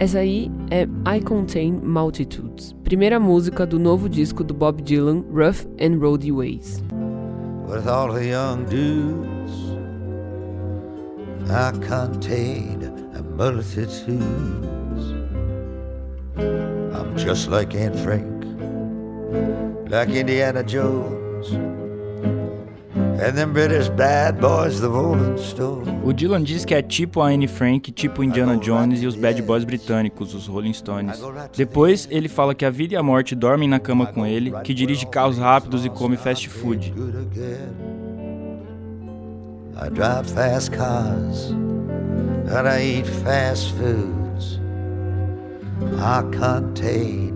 Essa aí é I Contain Multitudes, primeira música do novo disco do Bob Dylan, Rough and Roady Ways. With all the young dudes, I contain multitudes. I'm just like Aunt Frank, like Indiana Jones. O Dylan diz que é tipo a Anne Frank, tipo Indiana Jones e os Bad Boys britânicos, os Rolling Stones. Depois, ele fala que a vida e a morte dormem na cama com ele, que dirige carros rápidos e come fast food. I drive fast cars and I eat fast foods. I contain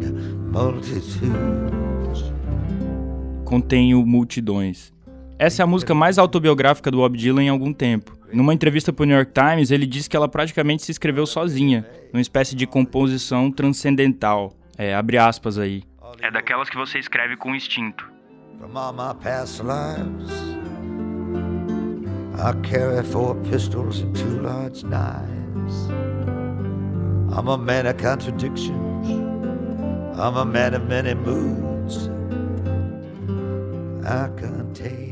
multitudes. Contenho multidões. Essa é a música mais autobiográfica do Bob Dylan em algum tempo. Numa entrevista para o New York Times, ele disse que ela praticamente se escreveu sozinha, numa espécie de composição transcendental. É, abre aspas aí. É daquelas que você escreve com instinto. From all my past lives, I carry four pistols and two large knives. I'm a man of contradictions. I'm a man of many moods. I contain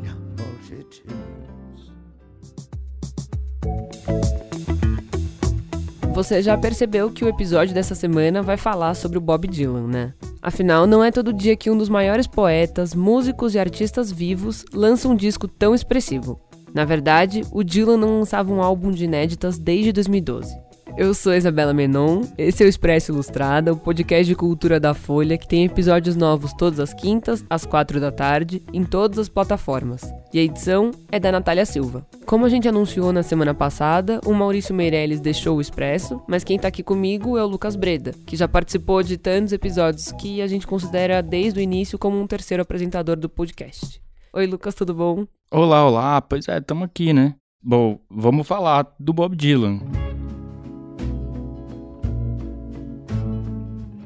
Você já percebeu que o episódio dessa semana vai falar sobre o Bob Dylan, né? Afinal, não é todo dia que um dos maiores poetas, músicos e artistas vivos lança um disco tão expressivo. Na verdade, o Dylan não lançava um álbum de inéditas desde 2012. Eu sou Isabela Menon, esse é o Expresso Ilustrada, o podcast de cultura da Folha, que tem episódios novos todas as quintas, às quatro da tarde, em todas as plataformas. E a edição é da Natália Silva. Como a gente anunciou na semana passada, o Maurício Meirelles deixou o Expresso, mas quem tá aqui comigo é o Lucas Breda, que já participou de tantos episódios que a gente considera desde o início como um terceiro apresentador do podcast. Oi, Lucas, tudo bom? Olá, olá, pois é, estamos aqui, né? Bom, vamos falar do Bob Dylan.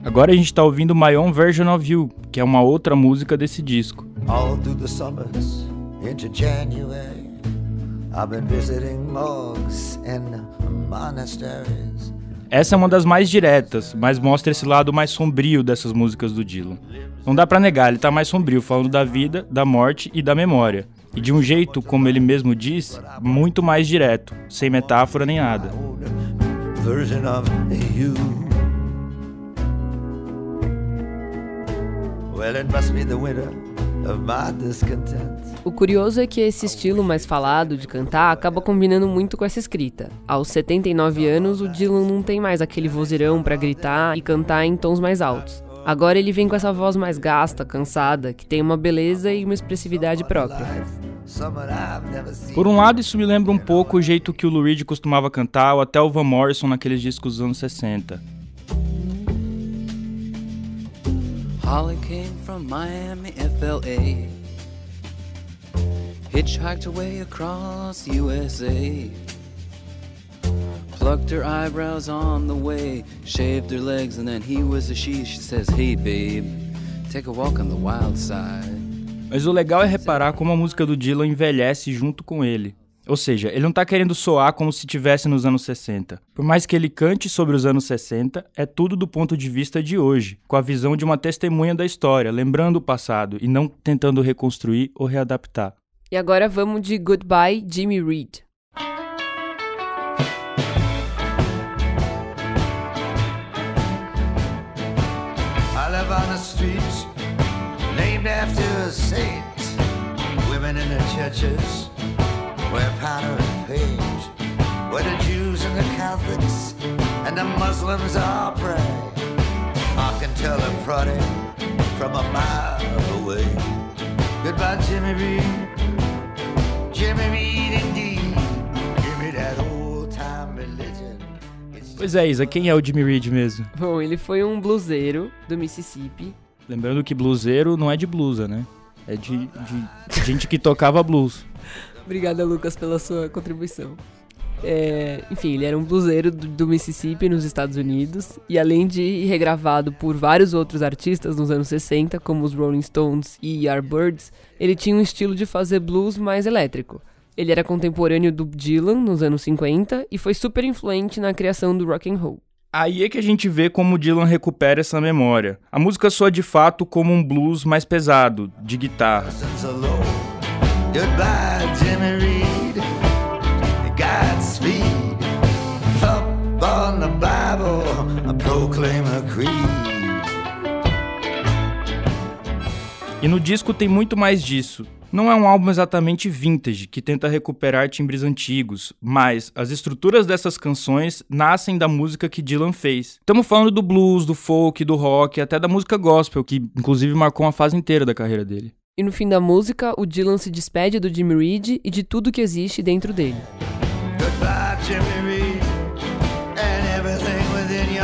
Agora a gente tá ouvindo My Own Version of You, que é uma outra música desse disco. All through the summers into January I've been visiting and monasteries essa é uma das mais diretas, mas mostra esse lado mais sombrio dessas músicas do Dylan. Não dá para negar, ele tá mais sombrio, falando da vida, da morte e da memória. E de um jeito, como ele mesmo diz, muito mais direto, sem metáfora nem nada. O curioso é que esse estilo mais falado de cantar acaba combinando muito com essa escrita. Aos 79 anos, o Dylan não tem mais aquele vozeirão para gritar e cantar em tons mais altos. Agora ele vem com essa voz mais gasta, cansada, que tem uma beleza e uma expressividade própria. Por um lado, isso me lembra um pouco o jeito que o Lou Reed costumava cantar, ou até o Van Morrison naqueles discos dos anos 60. Holly came from Miami, FLA. Hitchhiked away across USA. Plucked her eyebrows on the way, shaved her legs, and then he was a she. She says, Hey babe, take a walk on the wild side. Mas o legal é reparar como a música do Dylan envelhece junto com ele. Ou seja, ele não está querendo soar como se estivesse nos anos 60. Por mais que ele cante sobre os anos 60, é tudo do ponto de vista de hoje, com a visão de uma testemunha da história, lembrando o passado e não tentando reconstruir ou readaptar. E agora vamos de Goodbye Jimmy Reed. I where powder and paint, where the Jews and the Catholics and the Muslims all pray. I can tell a prodding from a mile away. Goodbye, Jimmy Reed. Jimmy Reed, indeed. Give me that old time religion. Pois é, Isa, quem é o Jimmy Reed mesmo? Bom, ele foi um bluseiro do Mississippi. Lembrando que bluseiro não é de blusa, né? É de, de gente que tocava blues. Obrigada, Lucas, pela sua contribuição. É, enfim, ele era um bluseiro do, do, Mississippi, nos Estados Unidos, e além de regravado por vários outros artistas nos anos 60, como os Rolling Stones e Yardbirds, ele tinha um estilo de fazer blues mais elétrico. Ele era contemporâneo do Dylan nos anos 50 e foi super influente na criação do rock and roll. Aí é que a gente vê como Dylan recupera essa memória. A música soa de fato como um blues mais pesado, de guitarra. Goodbye, Jimmy Reed. On the Bible, I proclaim a creed. E no disco tem muito mais disso. Não é um álbum exatamente vintage, que tenta recuperar timbres antigos, mas as estruturas dessas canções nascem da música que Dylan fez. Estamos falando do blues, do folk, do rock, até da música gospel, que inclusive marcou uma fase inteira da carreira dele. E no fim da música, o Dylan se despede do Jimmy Reed e de tudo que existe dentro dele. Goodbye, Jimmy Reed, and everything within you.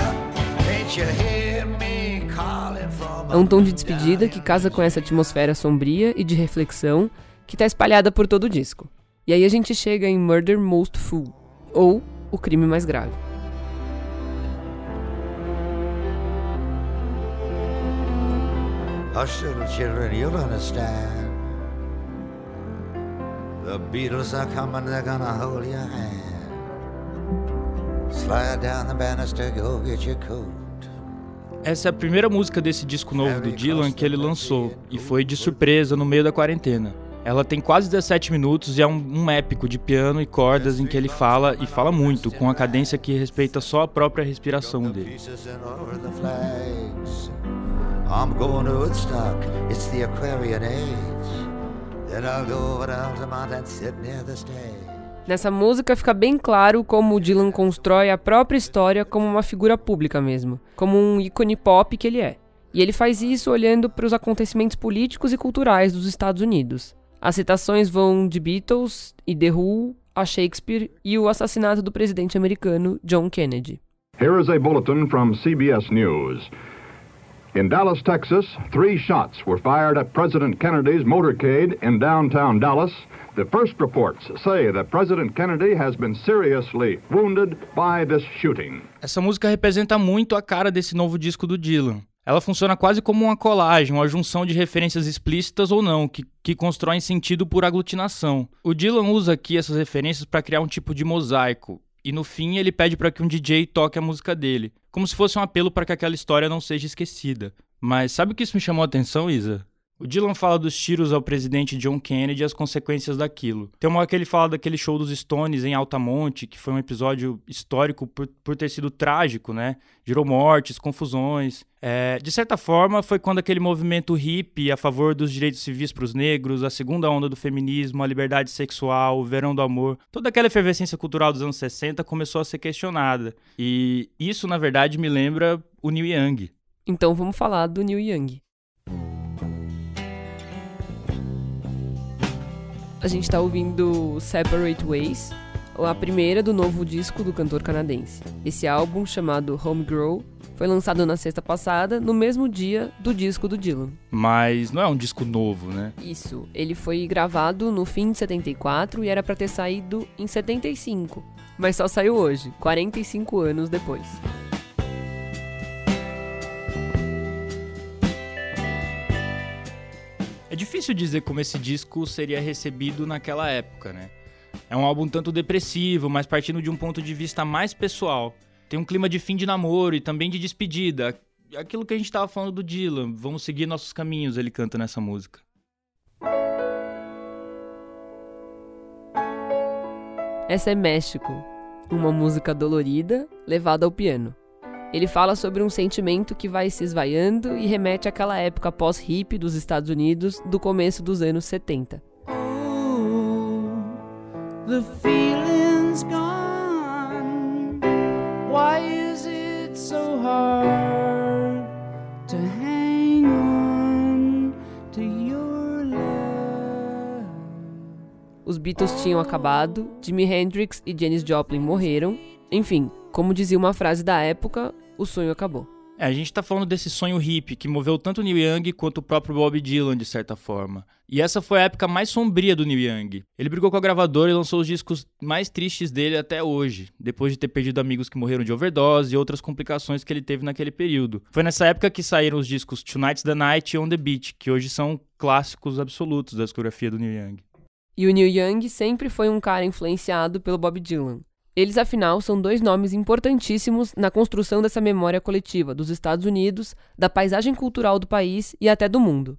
Ain't you hear me calling from É um tom de despedida que casa com essa atmosfera sombria e de reflexão que está espalhada por todo o disco. E aí a gente chega em Murder Most Fool, ou O Crime Mais Grave. Hush, little children, you'll understand. The Beatles are coming, they're gonna hold your hand. Slide down the banister, go get your coat. Essa é a primeira música desse disco novo do Dylan que ele lançou, e foi de surpresa no meio da quarentena. Ela tem quase 17 minutos e é um, um, épico de piano e cordas em que ele fala e fala muito, com a cadência que respeita só a própria respiração dele. I'm going to Woodstock, it's the Aquarian age. Then I'll go over to Altamont and sit near the stage. Nessa música fica bem claro como o Dylan constrói a própria história como uma figura pública mesmo, como um ícone pop que ele é. E ele faz isso olhando para os acontecimentos políticos e culturais dos Estados Unidos. As citações vão de Beatles e The Who a Shakespeare e o assassinato do presidente americano John Kennedy. Here is a bulletin from CBS News. In Dallas, Texas, three shots were fired at President Kennedy's motorcade in downtown Dallas. The first reports say that President Kennedy has been seriously wounded by this shooting. Essa música representa muito a cara desse novo disco do Dylan. Ela funciona quase como uma colagem, uma junção de referências explícitas ou não, que, que constroem sentido por aglutinação. O Dylan usa aqui essas referências para criar um tipo de mosaico, e no fim ele pede para que um DJ toque a música dele como se fosse um apelo para que aquela história não seja esquecida. Mas sabe o que isso me chamou a atenção, Isa? O Dylan fala dos tiros ao presidente John Kennedy e as consequências daquilo. Tem uma hora que ele fala daquele show dos Stones em Altamonte, que foi um episódio histórico por, por ter sido trágico, né? Gerou mortes, confusões. É, de certa forma, foi quando aquele movimento hippie a favor dos direitos civis para os negros, a segunda onda do feminismo, a liberdade sexual, o verão do amor, toda aquela efervescência cultural dos anos 60 começou a ser questionada. E isso, na verdade, me lembra o Neil Young. Então vamos falar do Neil Young. A gente está ouvindo Separate Ways, a primeira do novo disco do cantor canadense. Esse álbum, chamado Homegrown, foi lançado na sexta passada, no mesmo dia do disco do Dylan. Mas não é um disco novo, né? Isso. Ele foi gravado no fim de 74 e era para ter saído em 75. Mas só saiu hoje, 45 anos depois. É difícil dizer como esse disco seria recebido naquela época, né? É um álbum tanto depressivo, mas partindo de um ponto de vista mais pessoal. Tem um clima de fim de namoro e também de despedida. Aquilo que a gente estava falando do Dylan, vamos seguir nossos caminhos, ele canta nessa música. Essa é México, uma música dolorida levada ao piano. Ele fala sobre um sentimento que vai se esvaiando e remete àquela época pós-hip dos Estados Unidos do começo dos anos 70. Oh, the feeling's gone. Why is it so hard to hang on to your love? Os Beatles tinham acabado, Jimi Hendrix e Janis Joplin morreram. Enfim, como dizia uma frase da época, o sonho acabou. É, a gente está falando desse sonho hippie que moveu tanto Neil Young quanto o próprio Bob Dylan, de certa forma. E essa foi a época mais sombria do Neil Young. Ele brigou com a gravadora e lançou os discos mais tristes dele até hoje, depois de ter perdido amigos que morreram de overdose e outras complicações que ele teve naquele período. Foi nessa época que saíram os discos Tonight's the Night e On the Beach, que hoje são clássicos absolutos da discografia do Neil Young. E o Neil Young sempre foi um cara influenciado pelo Bob Dylan. Eles, afinal, são dois nomes importantíssimos na construção dessa memória coletiva dos Estados Unidos, da paisagem cultural do país e até do mundo.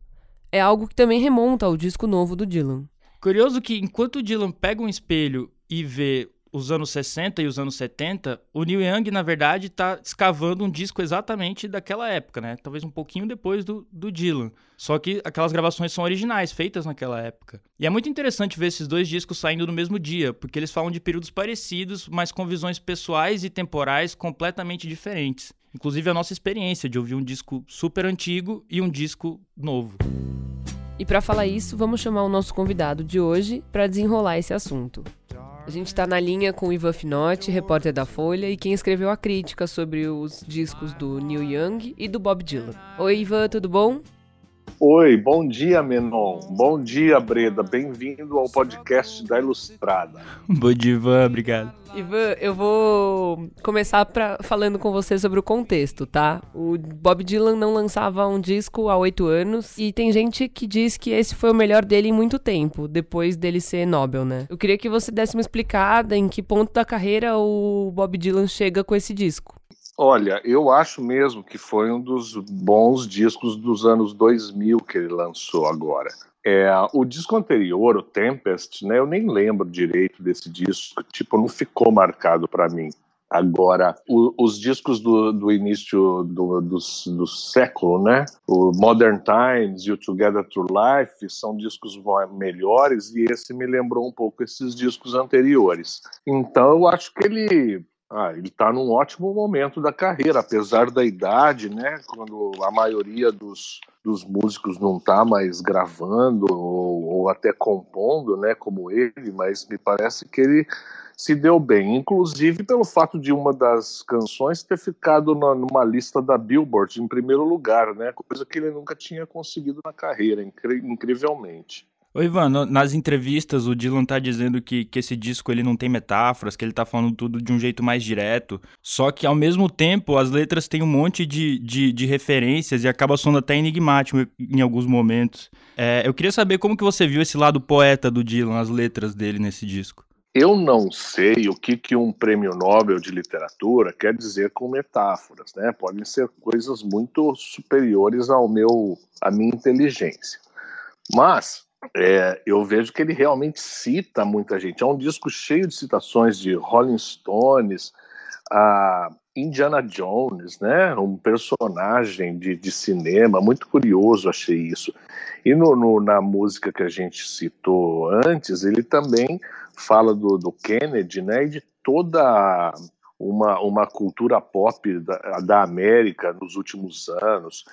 É algo que também remonta ao disco novo do Dylan. Curioso que enquanto o Dylan pega um espelho e vê os anos 60 e os anos 70, o Neil Young, na verdade, está escavando um disco exatamente daquela época, né? Talvez um pouquinho depois do, do Dylan. Só que aquelas gravações são originais, feitas naquela época. E é muito interessante ver esses dois discos saindo no mesmo dia, porque eles falam de períodos parecidos, mas com visões pessoais e temporais completamente diferentes. Inclusive a nossa experiência de ouvir um disco super antigo e um disco novo. E para falar isso, vamos chamar o nosso convidado de hoje para desenrolar esse assunto. A gente está na linha com o Ivan Finotti, repórter da Folha, e quem escreveu a crítica sobre os discos do Neil Young e do Bob Dylan. Oi, Ivan, tudo bom? Oi, bom dia, Menon. Bom dia, Breda. Bem-vindo ao podcast da Ilustrada. bom dia, Ivan. Obrigado. Ivan, eu vou começar pra, falando com você sobre o contexto, tá? O Bob Dylan não lançava um disco há oito anos e tem gente que diz que esse foi o melhor dele em muito tempo, depois dele ser Nobel, né? Eu queria que você desse uma explicada em que ponto da carreira o Bob Dylan chega com esse disco. Olha, eu acho mesmo que foi um dos bons discos dos anos 2000 que ele lançou agora. É, o disco anterior, o Tempest, né, eu nem lembro direito desse disco, tipo, não ficou marcado para mim. Agora, o, os discos do, do início do, do, do, século, né? O Modern Times e o Together Through Life são discos melhores e esse me lembrou um pouco esses discos anteriores. Então, eu acho que ele ah, ele está num ótimo momento da carreira, apesar da idade, né? Quando a maioria dos, dos músicos não está mais gravando ou, ou, até compondo, né? Como ele, mas me parece que ele se deu bem, inclusive pelo fato de uma das canções ter ficado na, numa lista da Billboard em primeiro lugar, né? Coisa que ele nunca tinha conseguido na carreira, incri incrivelmente. Ô Ivan, nas entrevistas o Dylan tá dizendo que, que esse disco ele não tem metáforas, que ele tá falando tudo de um jeito mais direto, só que ao mesmo tempo as letras têm um monte de, de, de referências e acaba sendo até enigmático em alguns momentos. É, eu queria saber como que você viu esse lado poeta do Dylan, as letras dele nesse disco. Eu não sei o que, que um prêmio Nobel de literatura quer dizer com metáforas, né? Podem ser coisas muito superiores ao meu, à minha inteligência. Mas é, eu vejo que ele realmente cita muita gente. É um disco cheio de citações de Rolling Stones, a Indiana Jones, né? Um personagem de, de cinema, muito curioso, achei isso. E no, no, na música que a gente citou antes, ele também fala do, do Kennedy, né? E de toda uma, uma cultura pop da, da América nos últimos anos.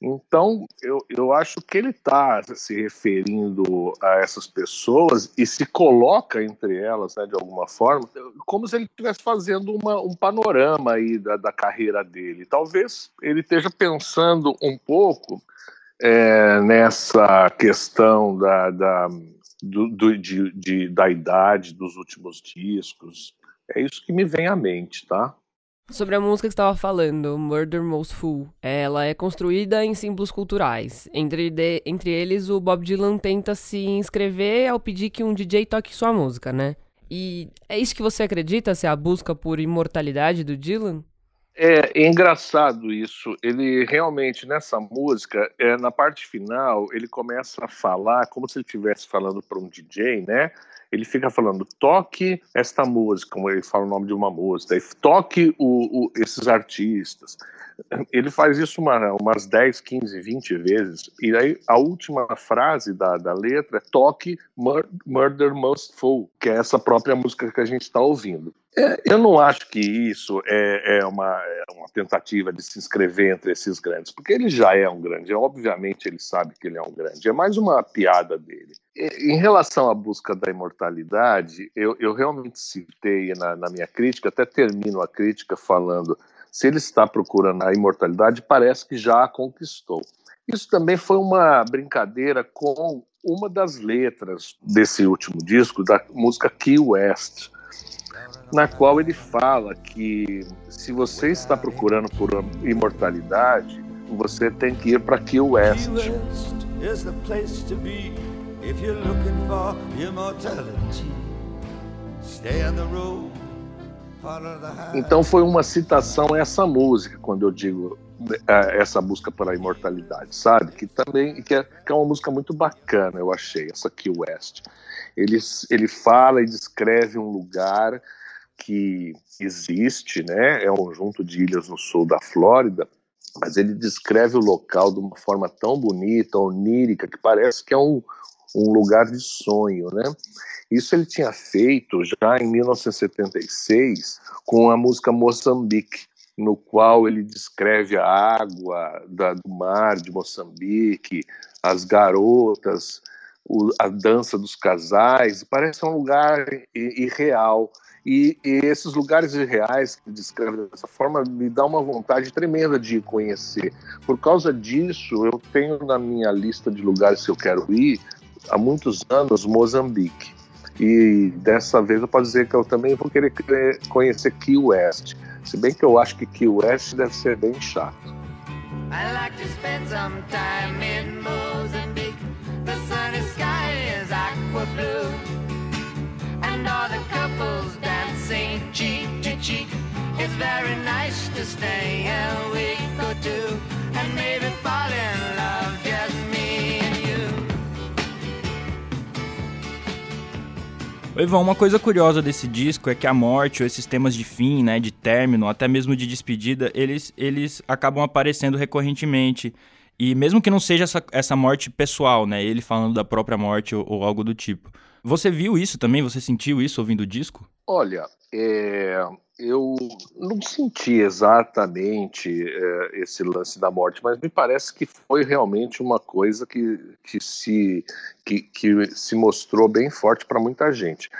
Então, eu, eu acho que ele está se referindo a essas pessoas e se coloca entre elas, né, de alguma forma, como se ele estivesse fazendo uma, um panorama aí da, da carreira dele. Talvez ele esteja pensando um pouco é, nessa questão da, da, do, do, de, de, da idade dos últimos discos. É isso que me vem à mente, tá? Sobre a música que estava falando, Murder Most Fool, ela é construída em símbolos culturais. Entre, de, entre eles, o Bob Dylan tenta se inscrever ao pedir que um DJ toque sua música, né? E é isso que você acredita ser a busca por imortalidade do Dylan? É, é, engraçado isso. Ele realmente, nessa música, é, na parte final, ele começa a falar como se ele estivesse falando para um DJ, né? Ele fica falando, toque esta música, como ele fala o nome de uma música, toque o, o, esses artistas. Ele faz isso uma, umas 10, 15, 20 vezes, e aí a última frase da, da letra é toque Murder Must Fall, que é essa própria música que a gente está ouvindo. É, eu não acho que isso é, é, uma, é, uma, tentativa de se inscrever entre esses grandes, porque ele já é um grande, obviamente ele sabe que ele é um grande, é mais uma piada dele. Em relação à busca da imortalidade, eu, eu realmente citei na, na minha crítica, até termino a crítica falando: se ele está procurando a imortalidade, parece que já a conquistou. Isso também foi uma brincadeira com uma das letras desse último disco, da música Key West na qual ele fala que se você está procurando por imortalidade, você tem que ir para Key West. Stay on the road Então foi uma citação a essa música, quando eu digo é, essa busca pela imortalidade, sabe? Que também que é, que é uma música muito bacana, eu achei, essa Key West. Ele, ele fala e descreve um lugar que existe, né? É um conjunto de ilhas no sul da Flórida, mas ele descreve o local de uma forma tão bonita, onírica, que parece que é um, um lugar de sonho, né? Isso ele tinha feito já em 1976 com a música Moçambique, no qual ele descreve a água da, do mar de Moçambique, as garotas, o, a dança dos casais. Parece um lugar irreal. E, e, esses lugares irreais que descreve dessa forma me dá uma vontade tremenda de conhecer. Por causa disso, eu tenho na minha lista de lugares que eu quero ir há muitos anos Moçambique. E dessa vez eu posso dizer que eu também vou querer conhecer Key West. Se bem que eu acho que Key West deve ser bem chato. I like to spend some time in Mozambique. The sunny sky is aqua blue. And all the couples dancing cheek to cheek. It's very nice to stay a week or two. And maybe fall in Ivan, uma coisa curiosa desse disco é que a morte, ou esses temas de fim, né, de término, até mesmo de despedida, eles, eles acabam aparecendo recorrentemente. E mesmo que não seja essa, essa morte pessoal, né, ele falando da própria morte ou, ou algo do tipo. Você viu isso também? Você sentiu isso ouvindo o disco? Olha, é, eu não senti exatamente é, esse lance da morte, mas me parece que foi realmente uma coisa que, que, se, que, que se mostrou bem forte para muita gente.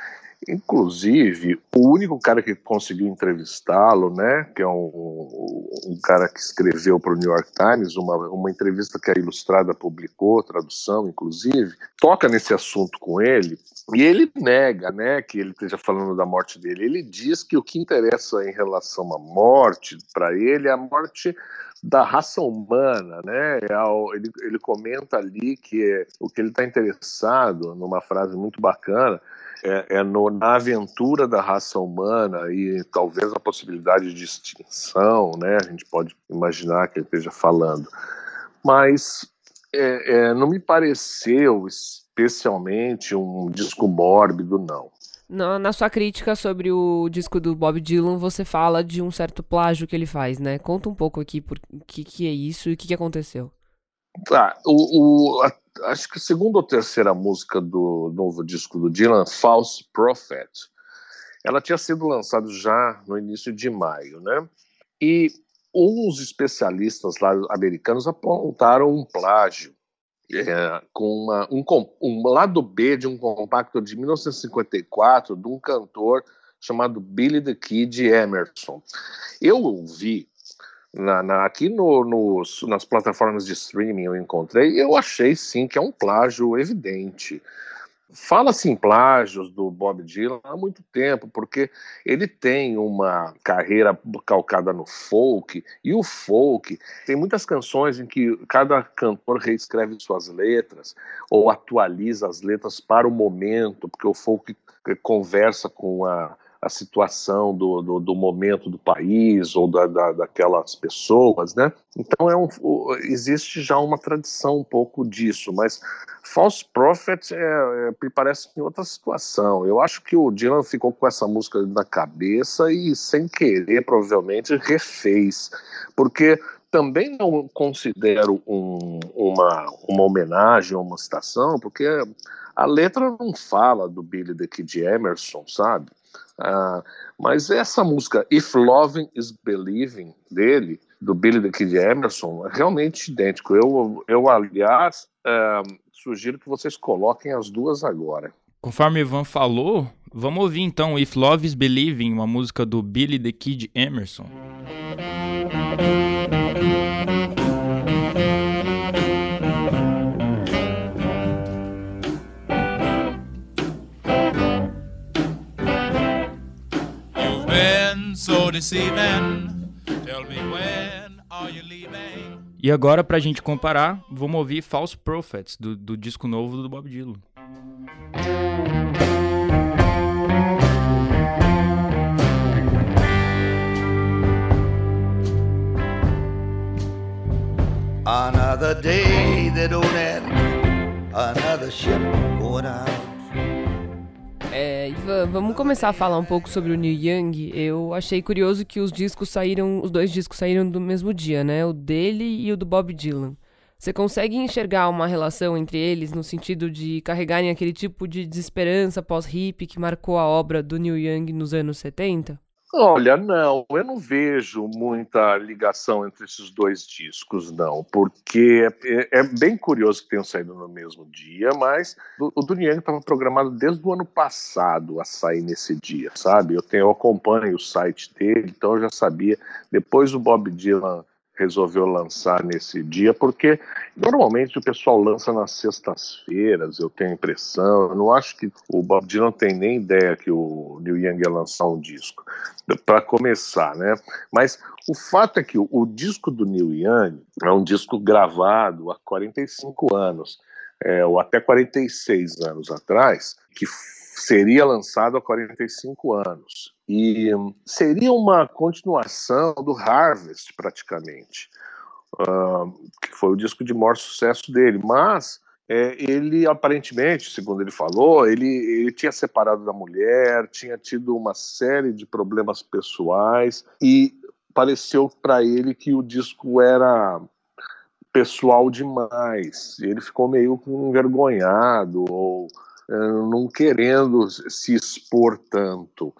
Inclusive, o único cara que conseguiu entrevistá-lo, né, que é um, um cara que escreveu para o New York Times, uma, uma entrevista que a Ilustrada publicou, tradução inclusive, toca nesse assunto com ele e ele nega, né, que ele esteja falando da morte dele. Ele diz que o que interessa em relação à morte para ele é a morte da raça humana, né? É ele, ele comenta ali que é, o que ele está interessado, numa frase muito bacana, é, é no, na aventura da raça humana e talvez a possibilidade de extinção, né? A gente pode imaginar que ele esteja falando, mas é, é, não me pareceu especialmente um disco mórbido, não. Na, na, sua crítica sobre o disco do Bob Dylan, você fala de um certo plágio que ele faz, né? Conta um pouco aqui por que, que é isso e o que, que aconteceu. Tá, o, o a, acho que a segunda ou terceira música do novo disco do Dylan, False Prophet, ela tinha sido lançada já no início de maio, né? E uns especialistas lá americanos apontaram um plágio é, com uma, um, um lado B de um compacto de 1954 de um cantor chamado Billy the Kid Emerson. Eu ouvi na, na, aqui no, no, nas plataformas de streaming eu encontrei, eu achei sim que é um plágio evidente. Fala-se em plágios do Bob Dylan há muito tempo, porque ele tem uma carreira calcada no folk, e o folk tem muitas canções em que cada cantor reescreve suas letras, ou atualiza as letras para o momento, porque o folk conversa com a a situação do, do, do, momento do país ou da, da, daquelas pessoas, né? Então é um, existe já uma tradição um pouco disso, mas False Prophet é, é, parece em outra situação. Eu acho que o Dylan ficou com essa música na cabeça e sem querer provavelmente refez, porque também não considero um, uma, uma homenagem uma citação, porque a letra não fala do Billy the Kid Emerson, sabe? Ah, mas essa música If Loving is Believing dele, do Billy the Kid Emerson, é realmente idêntico. Eu, eu aliás, ah, sugiro que vocês coloquem as duas agora. Conforme Ivan falou, vamos ouvir então If Love is Believing, uma música do Billy the Kid Emerson. E agora, pra gente comparar, vamos ouvir False Prophets, do, do disco novo do Bob Dylan. Another day that don't end, another ship going out. É, vamos começar a falar um pouco sobre o Neil Young. Eu achei curioso que os discos saíram, os dois discos saíram do mesmo dia, né? O dele e o do Bob Dylan. Você consegue enxergar uma relação entre eles no sentido de carregarem aquele tipo de desesperança pós-hip que marcou a obra do Neil Young nos anos 70? Olha, não, eu não vejo muita ligação entre esses dois discos, não, porque é, é bem curioso que tenham saído no mesmo dia, mas o, o do Young estava programado desde o ano passado a sair nesse dia, sabe? Eu, tenho, eu acompanho o site dele, então eu já sabia. Depois o Bob Dylan resolveu lançar nesse dia, porque normalmente o pessoal lança nas sextas-feiras, eu tenho a impressão, eu não acho que o Bob Dylan tem nem ideia que o Neil Young ia lançar um disco, para começar, né? Mas o fato é que o, o, disco do Neil Young é um disco gravado há 45 anos, é, ou até 46 anos atrás, que seria lançado há 45 anos. E seria uma continuação do Harvest, praticamente, uh, que foi o disco de maior sucesso dele. Mas é, ele, aparentemente, segundo ele falou, ele, ele tinha separado da mulher, tinha tido uma série de problemas pessoais e pareceu para ele que o disco era pessoal demais. Ele ficou meio envergonhado ou não querendo se expor tanto.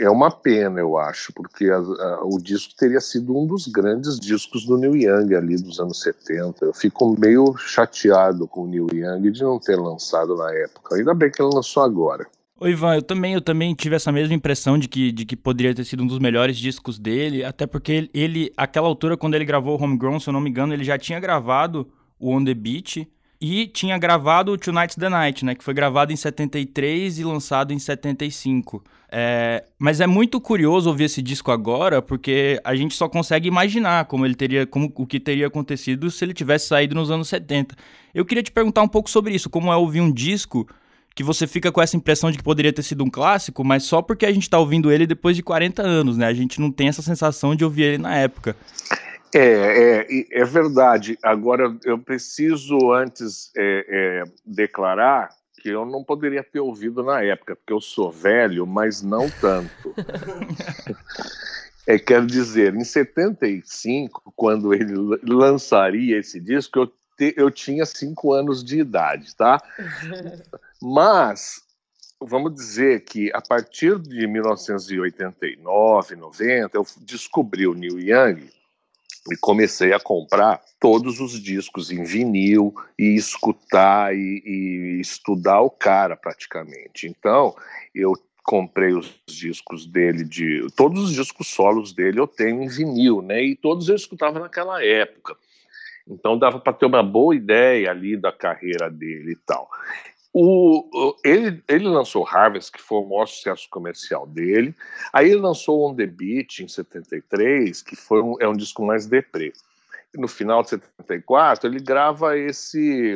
É uma pena, eu acho, porque a, a, o disco teria sido um dos grandes discos do Neil Young ali dos anos 70. Eu fico meio chateado com o Neil Young de não ter lançado na época. Ainda bem que ele lançou agora. Oi, Ivan, eu também, eu também tive essa mesma impressão de que, de que poderia ter sido um dos melhores discos dele, até porque ele, ele, aquela altura, quando ele gravou o Homegrown, se eu não me engano, ele já tinha gravado o On The Beach, e tinha gravado Tonight's the Night, né? Que foi gravado em 73 e lançado em 75. É, mas é muito curioso ouvir esse disco agora, porque a gente só consegue imaginar como ele teria, como o que teria acontecido se ele tivesse saído nos anos 70. Eu queria te perguntar um pouco sobre isso, como é ouvir um disco que você fica com essa impressão de que poderia ter sido um clássico, mas só porque a gente está ouvindo ele depois de 40 anos, né? A gente não tem essa sensação de ouvir ele na época. É, é, é verdade. Agora, eu preciso antes é, é, declarar que eu não poderia ter ouvido na época, porque eu sou velho, mas não tanto. é, quer dizer, em 75, quando ele lançaria esse disco, eu, te, eu tinha cinco anos de idade, tá? Mas vamos dizer que a partir de 1989, 90, eu descobri o Neil Young e comecei a comprar todos os discos em vinil e escutar e, e, estudar o cara praticamente. Então, eu comprei os discos dele de todos os discos solos dele eu tenho em vinil, né? E todos eu escutava naquela época. Então dava para ter uma boa ideia ali da carreira dele e tal. O, ele, ele lançou Harvest, que foi o maior sucesso comercial dele. Aí ele lançou On The Beach, em 73, que foi um, é um disco mais deprê. No final de 74, ele grava esse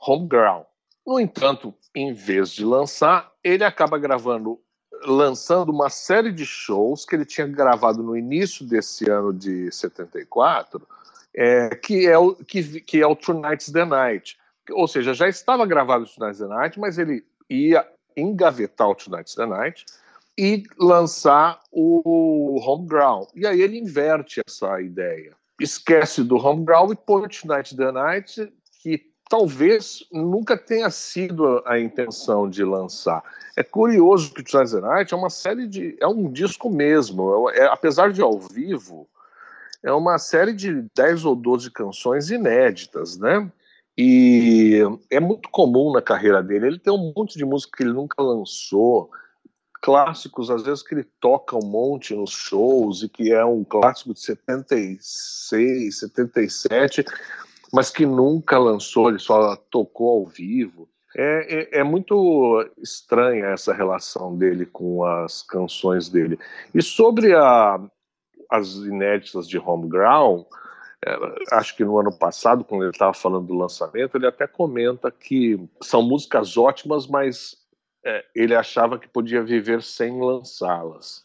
Homeground. No entanto, em vez de lançar, ele acaba gravando, lançando uma série de shows que ele tinha gravado no início desse ano de 74, é, que, é o, que, que é o Tonight's the Night ou seja, já estava gravado o Tonight's the Night, mas ele ia engavetar o Tonight's the Night e lançar o Homeground. E aí ele inverte essa ideia. Esquece do Homeground e põe o Tonight's the Night, que talvez nunca tenha sido a intenção de lançar. É curioso que o Tonight's the Night é uma série de... é um disco mesmo. É, apesar de ao vivo, é uma série de 10 ou 12 canções inéditas, né? E é muito comum na carreira dele. Ele tem um monte de música que ele nunca lançou, clássicos, às vezes que ele toca um monte nos shows e que é um clássico de 76, 77, mas que nunca lançou, ele só tocou ao vivo. É, é, é, muito estranha essa relação dele com as canções dele. E sobre a, as inéditas de Homeground, é, acho que no ano passado, quando ele estava falando do lançamento, ele até comenta que são músicas ótimas, mas é, ele achava que podia viver sem lançá-las,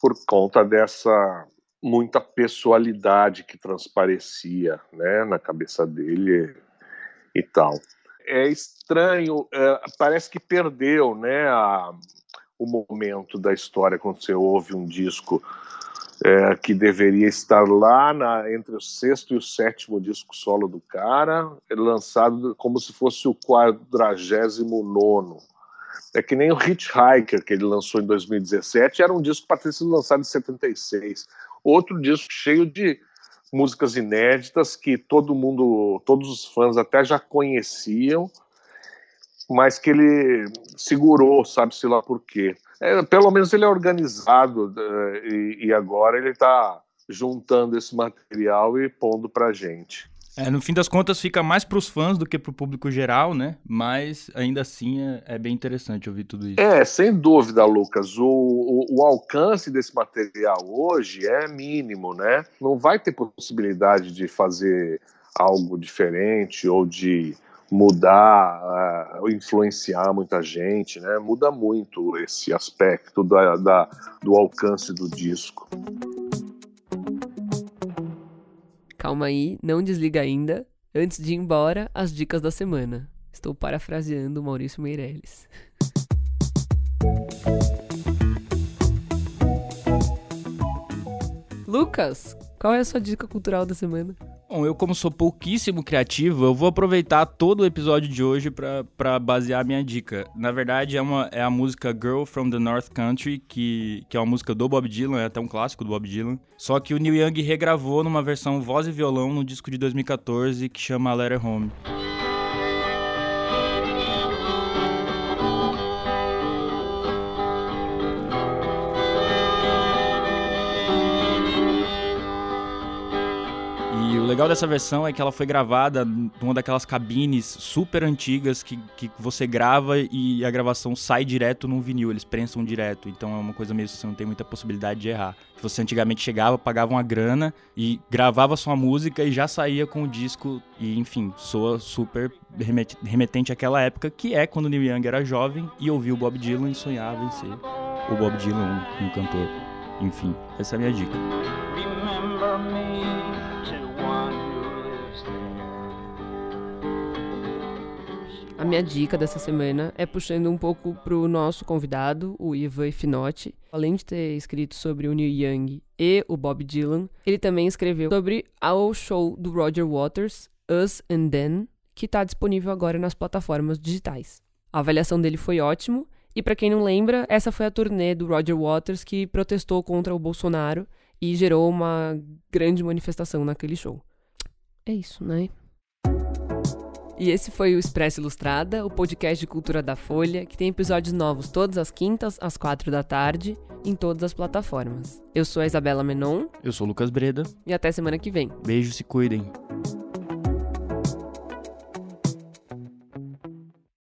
por conta dessa muita pessoalidade que transparecia né, na cabeça dele e tal. É estranho, é, parece que perdeu né, a, o momento da história quando você ouve um disco é, que deveria estar lá na, entre o sexto e o sétimo disco solo do cara, lançado como se fosse o quadragésimo nono. É que nem o Hitchhiker, que ele lançou em 2017, era um disco para ter sido lançado em 76. Outro disco cheio de músicas inéditas que todo mundo, todos os fãs até já conheciam, mas que ele segurou, sabe-se lá por quê. É, pelo menos ele é organizado é, e, e agora ele está juntando esse material e pondo para gente. É, no fim das contas fica mais para os fãs do que para o público geral, né? Mas ainda assim é, é, bem interessante ouvir tudo isso. É, sem dúvida, Lucas. O, o, o, alcance desse material hoje é mínimo, né? Não vai ter possibilidade de fazer algo diferente ou de mudar, uh, influenciar muita gente, né? Muda muito esse aspecto da, da, do alcance do disco. Calma aí, não desliga ainda. Antes de ir embora, as dicas da semana. Estou parafraseando Maurício Meirelles. Lucas, qual é a sua dica cultural da semana? Bom, eu como sou pouquíssimo criativo, eu vou aproveitar todo o episódio de hoje para basear a minha dica. Na verdade, é, uma, é a música Girl from the North Country, que, que é uma música do Bob Dylan, é até um clássico do Bob Dylan. Só que o Neil Young regravou numa versão voz e violão no disco de 2014 que chama Letter Home. Legal dessa versão é que ela foi gravada numa daquelas cabines super antigas que, que você grava e a gravação sai direto num vinil, eles prensam direto. Então é uma coisa mesmo, você não tem muita possibilidade de errar. Você antigamente chegava, pagava uma grana e gravava sua música e já saía com o disco. E enfim, soa super remetente àquela época, que é quando Neil Young era jovem e ouvia o Bob Dylan e sonhava em ser o Bob Dylan, um, um cantor. Enfim, essa é a minha dica. Remember me. A minha dica dessa semana é puxando um pouco pro nosso convidado, o Ivan Finotti. Além de ter escrito sobre o Neil Young e o Bob Dylan, ele também escreveu sobre ao show do Roger Waters, Us and Then, que está disponível agora nas plataformas digitais. A avaliação dele foi ótimo, e para quem não lembra, essa foi a turnê do Roger Waters que protestou contra o Bolsonaro e gerou uma grande manifestação naquele show. É isso, né? E esse foi o Expresso Ilustrada, o podcast de cultura da Folha, que tem episódios novos todas as quintas, às quatro da tarde, em todas as plataformas. Eu sou a Isabela Menon. Eu sou o Lucas Breda. E até semana que vem. Beijo, se cuidem.